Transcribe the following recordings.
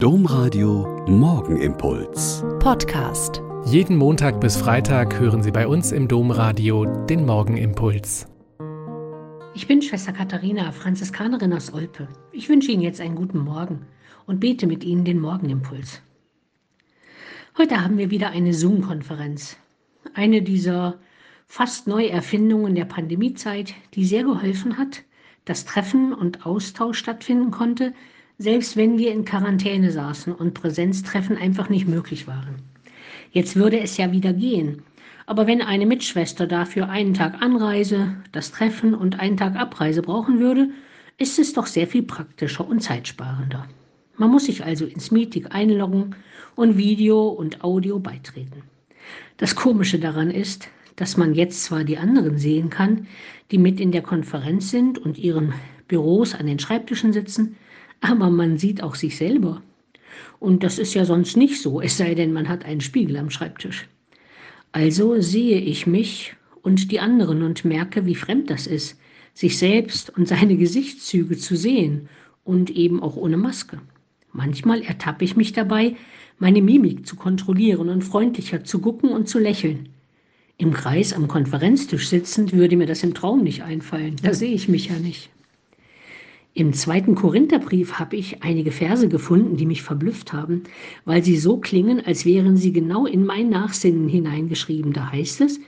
Domradio Morgenimpuls. Podcast. Jeden Montag bis Freitag hören Sie bei uns im Domradio den Morgenimpuls. Ich bin Schwester Katharina, Franziskanerin aus Olpe. Ich wünsche Ihnen jetzt einen guten Morgen und bete mit Ihnen den Morgenimpuls. Heute haben wir wieder eine Zoom-Konferenz. Eine dieser fast Neuerfindungen der Pandemiezeit, die sehr geholfen hat, dass Treffen und Austausch stattfinden konnte, selbst wenn wir in Quarantäne saßen und Präsenztreffen einfach nicht möglich waren. Jetzt würde es ja wieder gehen. Aber wenn eine Mitschwester dafür einen Tag Anreise, das Treffen und einen Tag Abreise brauchen würde, ist es doch sehr viel praktischer und zeitsparender. Man muss sich also ins Meeting einloggen und Video und Audio beitreten. Das Komische daran ist, dass man jetzt zwar die anderen sehen kann, die mit in der Konferenz sind und ihren Büros an den Schreibtischen sitzen, aber man sieht auch sich selber. Und das ist ja sonst nicht so, es sei denn, man hat einen Spiegel am Schreibtisch. Also sehe ich mich und die anderen und merke, wie fremd das ist, sich selbst und seine Gesichtszüge zu sehen und eben auch ohne Maske. Manchmal ertappe ich mich dabei, meine Mimik zu kontrollieren und freundlicher zu gucken und zu lächeln. Im Kreis am Konferenztisch sitzend würde mir das im Traum nicht einfallen, da sehe ich mich ja nicht. Im zweiten Korintherbrief habe ich einige Verse gefunden, die mich verblüfft haben, weil sie so klingen, als wären sie genau in mein Nachsinnen hineingeschrieben. Da heißt es,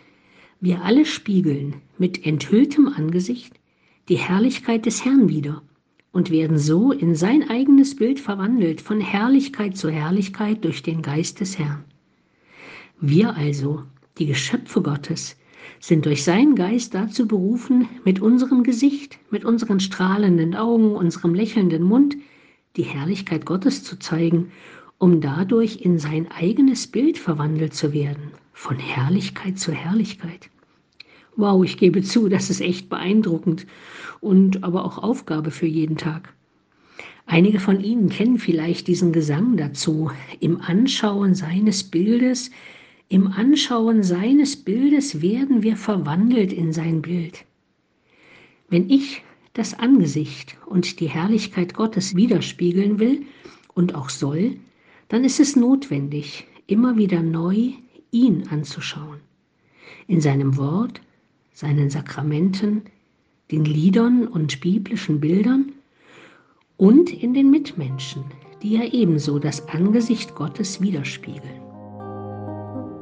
wir alle spiegeln mit enthülltem Angesicht die Herrlichkeit des Herrn wieder und werden so in sein eigenes Bild verwandelt, von Herrlichkeit zu Herrlichkeit durch den Geist des Herrn. Wir also, die Geschöpfe Gottes, sind durch seinen Geist dazu berufen, mit unserem Gesicht, mit unseren strahlenden Augen, unserem lächelnden Mund die Herrlichkeit Gottes zu zeigen, um dadurch in sein eigenes Bild verwandelt zu werden, von Herrlichkeit zu Herrlichkeit. Wow, ich gebe zu, das ist echt beeindruckend und aber auch Aufgabe für jeden Tag. Einige von Ihnen kennen vielleicht diesen Gesang dazu. Im Anschauen seines Bildes im Anschauen seines Bildes werden wir verwandelt in sein Bild. Wenn ich das Angesicht und die Herrlichkeit Gottes widerspiegeln will und auch soll, dann ist es notwendig, immer wieder neu ihn anzuschauen. In seinem Wort, seinen Sakramenten, den Liedern und biblischen Bildern und in den Mitmenschen, die ja ebenso das Angesicht Gottes widerspiegeln.